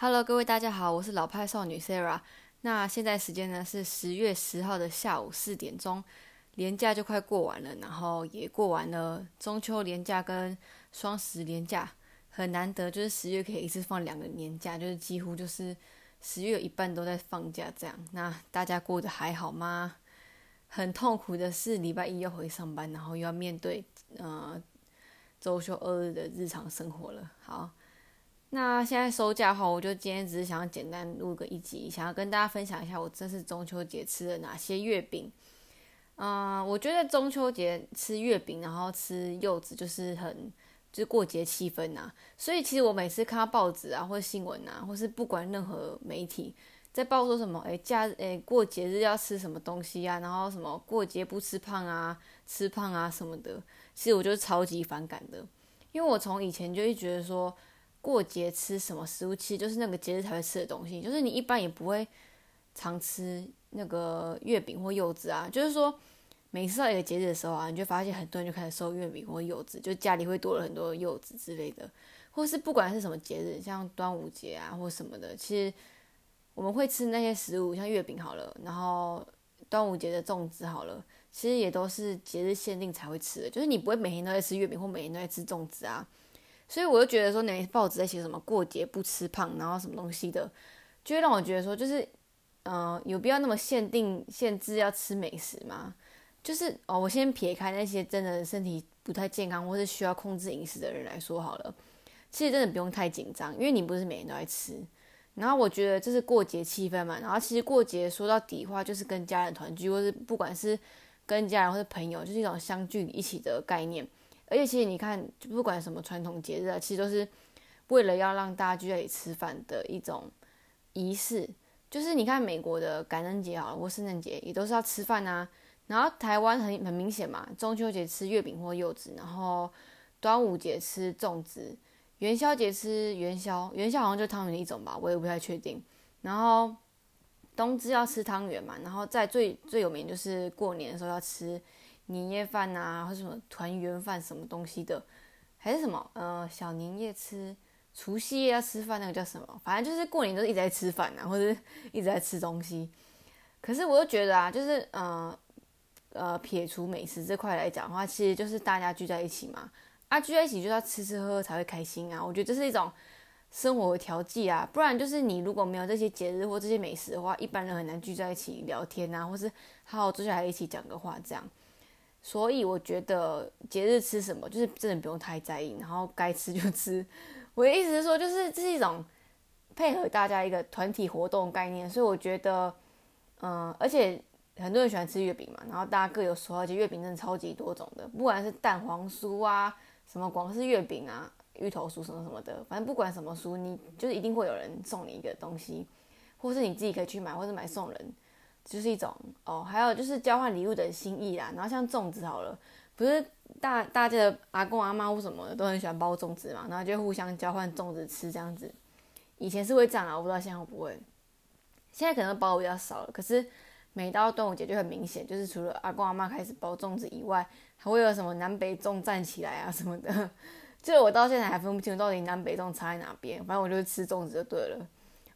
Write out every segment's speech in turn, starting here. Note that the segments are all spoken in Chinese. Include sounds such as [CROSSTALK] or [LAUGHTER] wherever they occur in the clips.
Hello，各位大家好，我是老派少女 Sarah。那现在时间呢是十月十号的下午四点钟，年假就快过完了，然后也过完了中秋年假跟双十年假，很难得就是十月可以一次放两个年假，就是几乎就是十月有一半都在放假这样。那大家过得还好吗？很痛苦的是礼拜一要回上班，然后又要面对呃周休二日的日常生活了。好。那现在收假的话，我就今天只是想要简单录个一集，想要跟大家分享一下我这次中秋节吃了哪些月饼。嗯，我觉得中秋节吃月饼，然后吃柚子，就是很就是过节气氛呐。所以其实我每次看到报纸啊，或者新闻啊，或是不管任何媒体在报说什么，哎，假哎过节日要吃什么东西啊，然后什么过节不吃胖啊，吃胖啊什么的，其实我就超级反感的，因为我从以前就一觉得说。过节吃什么食物，其实就是那个节日才会吃的东西。就是你一般也不会常吃那个月饼或柚子啊。就是说，每次到一个节日的时候啊，你就发现很多人就开始收月饼或柚子，就家里会多了很多柚子之类的。或是不管是什么节日，像端午节啊或什么的，其实我们会吃那些食物，像月饼好了，然后端午节的粽子好了，其实也都是节日限定才会吃的。就是你不会每天都在吃月饼或每天都在吃粽子啊。所以我就觉得说，那报纸在写什么过节不吃胖，然后什么东西的，就会让我觉得说，就是，嗯，有必要那么限定限制要吃美食吗？就是哦，我先撇开那些真的身体不太健康或是需要控制饮食的人来说好了，其实真的不用太紧张，因为你不是每天都在吃。然后我觉得这是过节气氛嘛，然后其实过节说到底话就是跟家人团聚，或是不管是跟家人或者朋友，就是一种相聚一起的概念。而且其实你看，就不管什么传统节日啊，其实都是为了要让大家聚在一起吃饭的一种仪式。就是你看美国的感恩节啊，或圣诞节也都是要吃饭啊。然后台湾很很明显嘛，中秋节吃月饼或柚子，然后端午节吃粽子，元宵节吃元宵，元宵好像就汤圆的一种吧，我也不太确定。然后冬至要吃汤圆嘛，然后在最最有名就是过年的时候要吃。年夜饭呐，或什么团圆饭什么东西的，还是什么呃小年夜吃，除夕夜要吃饭那个叫什么？反正就是过年都一直在吃饭啊，或者一直在吃东西。可是我又觉得啊，就是呃呃撇除美食这块来讲的话，其实就是大家聚在一起嘛，啊聚在一起就要吃吃喝喝才会开心啊。我觉得这是一种生活调剂啊，不然就是你如果没有这些节日或这些美食的话，一般人很难聚在一起聊天啊，或是好好坐下来一起讲个话这样。所以我觉得节日吃什么，就是真的不用太在意，然后该吃就吃。我的意思是说，就是这是一种配合大家一个团体活动概念。所以我觉得，嗯，而且很多人喜欢吃月饼嘛，然后大家各有所好，而且月饼真的超级多种的，不管是蛋黄酥啊，什么广式月饼啊，芋头酥什么什么的，反正不管什么酥，你就是一定会有人送你一个东西，或是你自己可以去买，或者买送人。就是一种哦，还有就是交换礼物的心意啦。然后像粽子好了，不是大大家的阿公阿妈或什么的都很喜欢包粽子嘛，然后就互相交换粽子吃这样子。以前是会这样啊，我不知道现在会不会。现在可能包的比较少了，可是每到端午节就很明显，就是除了阿公阿妈开始包粽子以外，还会有什么南北粽站起来啊什么的。[LAUGHS] 就我到现在还分不清楚到底南北粽差在哪边，反正我就是吃粽子就对了。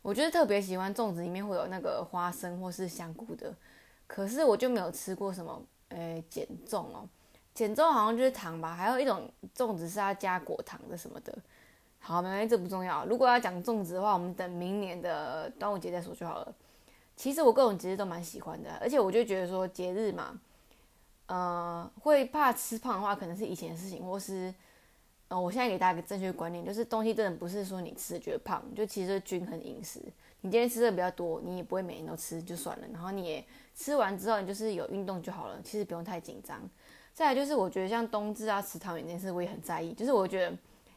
我觉得特别喜欢粽子里面会有那个花生或是香菇的，可是我就没有吃过什么诶减粽哦，减粽好像就是糖吧，还有一种粽子是要加果糖的什么的。好，没关系，这不重要。如果要讲粽子的话，我们等明年的端午节再说就好了。其实我各种节日都蛮喜欢的，而且我就觉得说节日嘛，呃，会怕吃胖的话，可能是以前的事情，或是。哦，我现在给大家一个正确观念，就是东西真的不是说你吃觉得胖，就其实均衡饮食。你今天吃的比较多，你也不会每天都吃就算了。然后你也吃完之后，你就是有运动就好了，其实不用太紧张。再来就是我觉得像冬至啊吃汤圆这件事，我也很在意。就是我觉得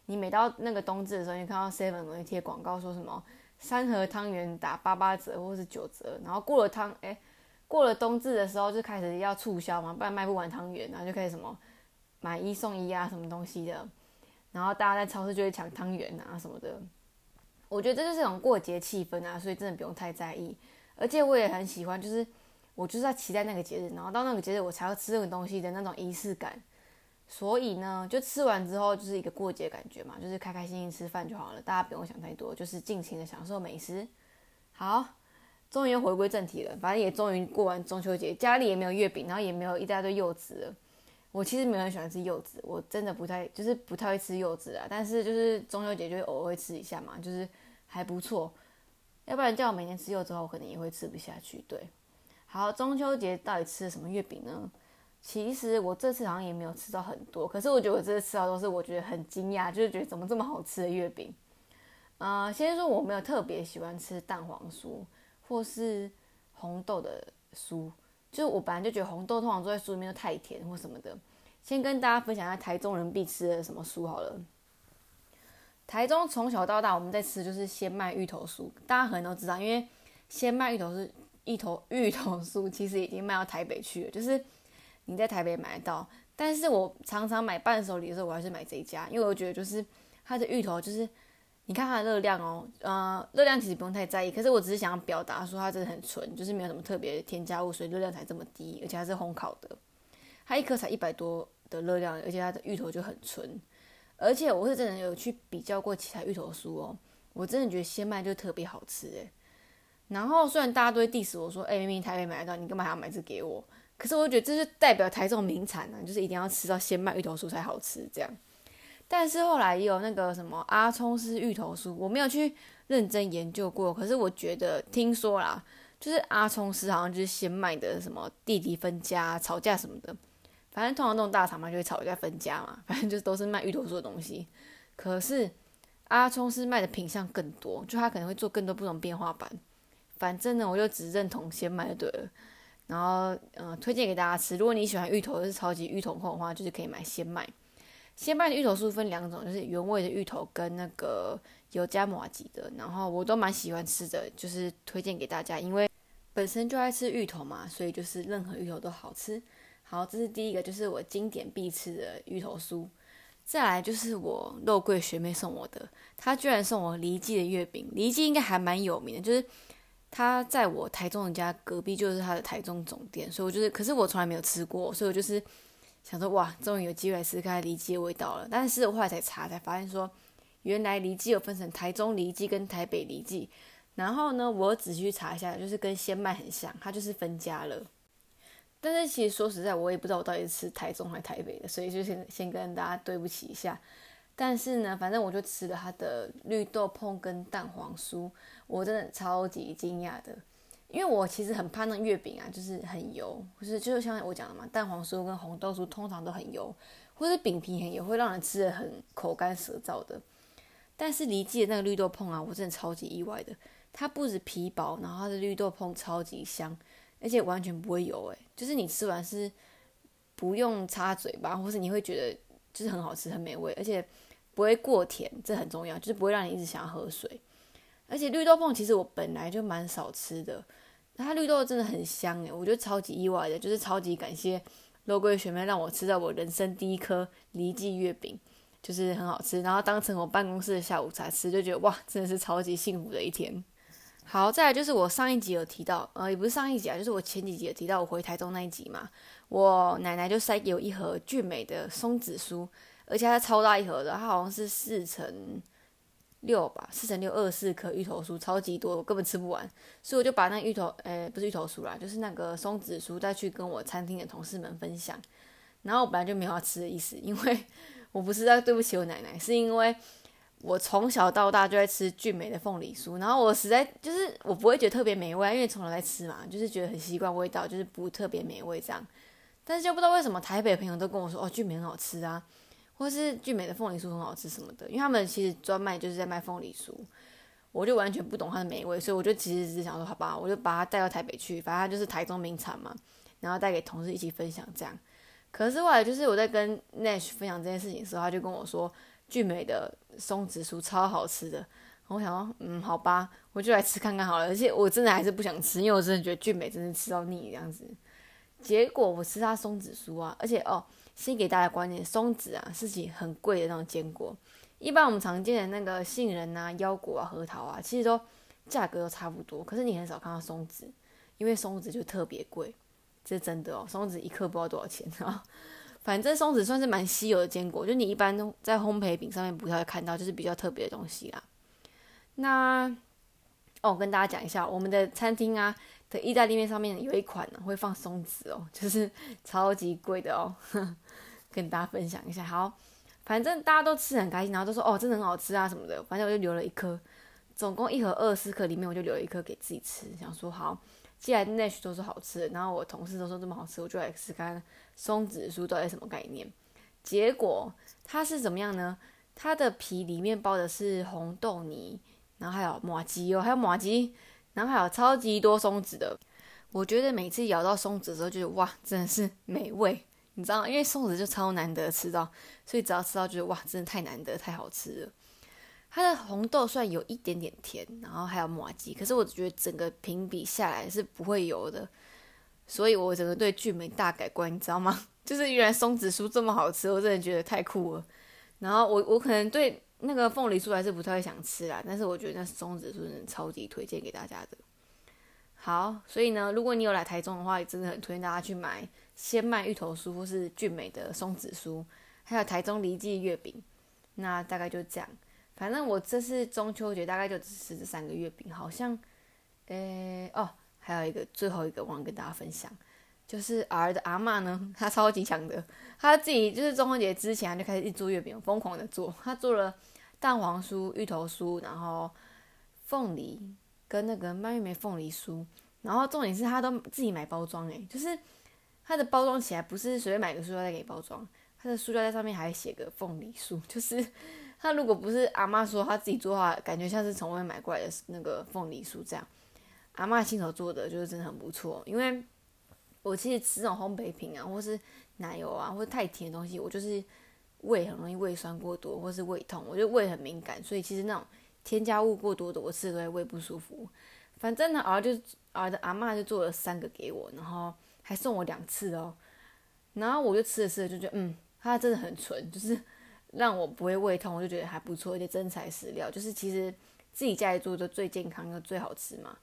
你每到那个冬至的时候，你看到 Seven 会贴广告说什么三盒汤圆打八八折或是九折，然后过了汤哎过了冬至的时候就开始要促销嘛，不然卖不完汤圆，然后就开始什么买一送一啊什么东西的。然后大家在超市就会抢汤圆啊什么的，我觉得这就是一种过节气氛啊，所以真的不用太在意。而且我也很喜欢，就是我就是在期待那个节日，然后到那个节日我才要吃这个东西的那种仪式感。所以呢，就吃完之后就是一个过节感觉嘛，就是开开心心吃饭就好了，大家不用想太多，就是尽情的享受美食。好，终于又回归正题了，反正也终于过完中秋节，家里也没有月饼，然后也没有一大堆柚子了。我其实没有很喜欢吃柚子，我真的不太就是不太会吃柚子啊，但是就是中秋节就偶尔会吃一下嘛，就是还不错。要不然叫我每天吃柚子的话，我可能也会吃不下去。对，好，中秋节到底吃了什么月饼呢？其实我这次好像也没有吃到很多，可是我觉得我这次吃到都是我觉得很惊讶，就是觉得怎么这么好吃的月饼。呃，先说我没有特别喜欢吃蛋黄酥或是红豆的酥，就是我本来就觉得红豆通常做在酥里面都太甜或什么的。先跟大家分享一下台中人必吃的什么酥好了。台中从小到大我们在吃就是鲜麦芋头酥，大家可能都知道，因为鲜麦芋头是芋头芋头酥，其实已经卖到台北去了，就是。你在台北买得到，但是我常常买伴手礼的时候，我还是买这一家，因为我觉得就是它的芋头，就是你看它的热量哦，呃，热量其实不用太在意，可是我只是想要表达说它真的很纯，就是没有什么特别添加物，所以热量才这么低，而且它是烘烤的，它一颗才一百多的热量，而且它的芋头就很纯，而且我是真的有去比较过其他芋头酥哦，我真的觉得鲜麦就特别好吃诶。然后虽然大家都会 diss 我说，哎，明明台北买得到，你干嘛还要买这给我？可是我觉得这是代表台中名产呢，就是一定要吃到鲜麦芋头酥才好吃这样。但是后来也有那个什么阿聪是芋头酥，我没有去认真研究过。可是我觉得听说啦，就是阿聪是好像就是鲜麦的什么弟弟分家吵架什么的，反正通常那种大厂嘛就会吵架分家嘛，[LAUGHS] 反正就都是卖芋头酥的东西。可是阿聪是卖的品相更多，就他可能会做更多不同变化版。反正呢，我就只认同鲜麦就对了。然后，嗯，推荐给大家吃。如果你喜欢芋头，是超级芋头控的话，就是可以买鲜麦。鲜麦的芋头酥分两种，就是原味的芋头跟那个有加麻吉的。然后我都蛮喜欢吃的，就是推荐给大家，因为本身就爱吃芋头嘛，所以就是任何芋头都好吃。好，这是第一个，就是我经典必吃的芋头酥。再来就是我肉桂学妹送我的，她居然送我黎记的月饼。黎记应该还蛮有名的，就是。他在我台中人家隔壁，就是他的台中总店，所以我就是，可是我从来没有吃过，所以我就是想说，哇，终于有机会来吃看梨鸡的味道了。但是我后来才查，才发现说，原来梨鸡有分成台中梨鸡跟台北梨鸡。然后呢，我仔细去查一下，就是跟鲜麦很像，它就是分家了。但是其实说实在，我也不知道我到底是吃台中还是台北的，所以就先先跟大家对不起一下。但是呢，反正我就吃了它的绿豆椪跟蛋黄酥，我真的超级惊讶的，因为我其实很怕那月饼啊，就是很油，或是就像我讲的嘛，蛋黄酥跟红豆酥通常都很油，或是饼皮很油，会让人吃的很口干舌燥的。但是离记的那个绿豆椪啊，我真的超级意外的，它不止皮薄，然后它的绿豆椪超级香，而且完全不会油，诶，就是你吃完是不用擦嘴巴，或是你会觉得就是很好吃、很美味，而且。不会过甜，这很重要，就是不会让你一直想要喝水。而且绿豆椪其实我本来就蛮少吃的，它绿豆真的很香诶，我觉得超级意外的，就是超级感谢肉桂学妹让我吃到我人生第一颗梨记月饼，就是很好吃，然后当成我办公室的下午茶吃，就觉得哇，真的是超级幸福的一天。好，再来就是我上一集有提到，呃，也不是上一集啊，就是我前几集有提到我回台中那一集嘛，我奶奶就塞给我一盒俊美的松子酥。而且它超大一盒的，它好像是四层六吧，四乘六二四颗芋头酥，超级多，我根本吃不完，所以我就把那芋头，诶，不是芋头酥啦，就是那个松子酥，再去跟我餐厅的同事们分享。然后我本来就没有要吃的意思，因为 [LAUGHS] 我不是在对不起我奶奶，是因为我从小到大就在吃俊美的凤梨酥，然后我实在就是我不会觉得特别美味，因为从小在吃嘛，就是觉得很习惯味道，就是不特别美味这样。但是就不知道为什么台北朋友都跟我说，哦，俊美很好吃啊。或是聚美的凤梨酥很好吃什么的，因为他们其实专卖就是在卖凤梨酥，我就完全不懂它的美味，所以我就其实只是想说，好吧，我就把它带到台北去，反正它就是台中名产嘛，然后带给同事一起分享这样。可是后来就是我在跟 Nash 分享这件事情的时候，他就跟我说，聚美的松子酥超好吃的。我想说，嗯，好吧，我就来吃看看好了。而且我真的还是不想吃，因为我真的觉得聚美真的吃到腻这样子。结果我吃它松子酥啊，而且哦。先给大家观念，松子啊是起很贵的那种坚果。一般我们常见的那个杏仁啊、腰果啊、核桃啊，其实都价格都差不多。可是你很少看到松子，因为松子就特别贵，这是真的哦。松子一克不知道多少钱啊。反正松子算是蛮稀有的坚果，就你一般在烘焙饼上面不太会看到，就是比较特别的东西啦。那哦，我跟大家讲一下，我们的餐厅啊的意大利面上面有一款呢会放松子哦，[LAUGHS] 就是超级贵的哦，[LAUGHS] 跟大家分享一下。好，反正大家都吃很开心，然后都说哦，真的很好吃啊什么的。反正我就留了一颗，总共一盒二十四颗，里面我就留了一颗给自己吃，想说好，既然 Nash 都是好吃的，然后我同事都说这么好吃，我就来试看松子酥到底什么概念。结果它是怎么样呢？它的皮里面包的是红豆泥。然后还有马吉哦，还有马吉，然后还有超级多松子的。我觉得每次咬到松子的时候，就是哇，真的是美味，你知道吗？因为松子就超难得吃到，所以只要吃到，觉得哇，真的太难得，太好吃了。它的红豆算有一点点甜，然后还有马吉，可是我觉得整个评比下来是不会有的，所以我整个对聚美大改观，你知道吗？[LAUGHS] 就是原来松子酥这么好吃，我真的觉得太酷了。然后我我可能对。那个凤梨酥还是不太会想吃啦，但是我觉得那松子酥是超级推荐给大家的。好，所以呢，如果你有来台中的话，也真的很推荐大家去买鲜麦芋头酥或是俊美的松子酥，还有台中梨记月饼。那大概就这样，反正我这次中秋节大概就只吃这三个月饼，好像，诶哦，还有一个最后一个忘了跟大家分享。就是儿的阿妈呢，她超级强的，她自己就是中秋节之前就开始一做月饼，疯狂的做。她做了蛋黄酥、芋头酥，然后凤梨跟那个蔓越莓凤梨酥，然后重点是她都自己买包装诶，就是她的包装起来不是随便买个塑料袋给包装，她的塑料袋上面还写个凤梨酥，就是 [LAUGHS] 她如果不是阿妈说她自己做的话，感觉像是从外面买过来的那个凤梨酥这样。阿妈亲手做的就是真的很不错，因为。我其实吃这种烘焙品啊，或是奶油啊，或者太甜的东西，我就是胃很容易胃酸过多，或是胃痛，我觉得胃很敏感，所以其实那种添加物过多的，我吃都会胃不舒服。反正呢，儿就儿的阿妈就做了三个给我，然后还送我两次哦。然后我就吃着吃着就觉得，嗯，它真的很纯，就是让我不会胃痛，我就觉得还不错，而且真材实料，就是其实自己家里做的最健康又最好吃嘛，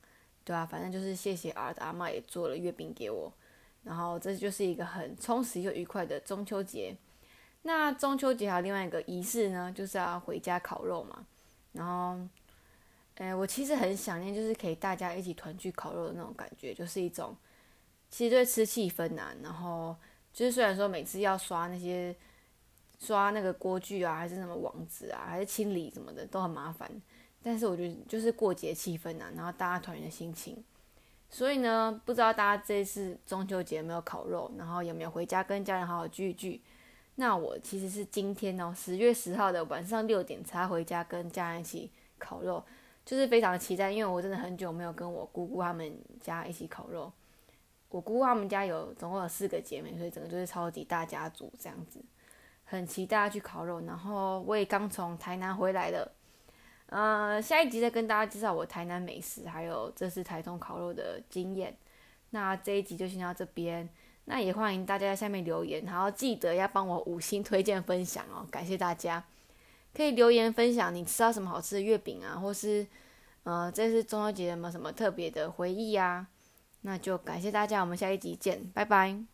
对啊，反正就是谢谢儿的阿妈也做了月饼给我。然后这就是一个很充实又愉快的中秋节。那中秋节还有另外一个仪式呢，就是要回家烤肉嘛。然后，哎，我其实很想念，就是可以大家一起团聚烤肉的那种感觉，就是一种其实对吃气氛呐。然后就是虽然说每次要刷那些刷那个锅具啊，还是什么网址啊，还是清理什么的都很麻烦，但是我觉得就是过节气氛呐，然后大家团圆的心情。所以呢，不知道大家这次中秋节有没有烤肉，然后有没有回家跟家人好好聚一聚？那我其实是今天哦，十月十号的晚上六点才回家跟家人一起烤肉，就是非常期待，因为我真的很久没有跟我姑姑他们家一起烤肉。我姑姑他们家有总共有四个姐妹，所以整个就是超级大家族这样子，很期待去烤肉。然后我也刚从台南回来了。呃，下一集再跟大家介绍我台南美食，还有这次台中烤肉的经验。那这一集就先到这边，那也欢迎大家在下面留言，然后记得要帮我五星推荐分享哦，感谢大家。可以留言分享你吃到什么好吃的月饼啊，或是呃这次中秋节有没有什么特别的回忆啊？那就感谢大家，我们下一集见，拜拜。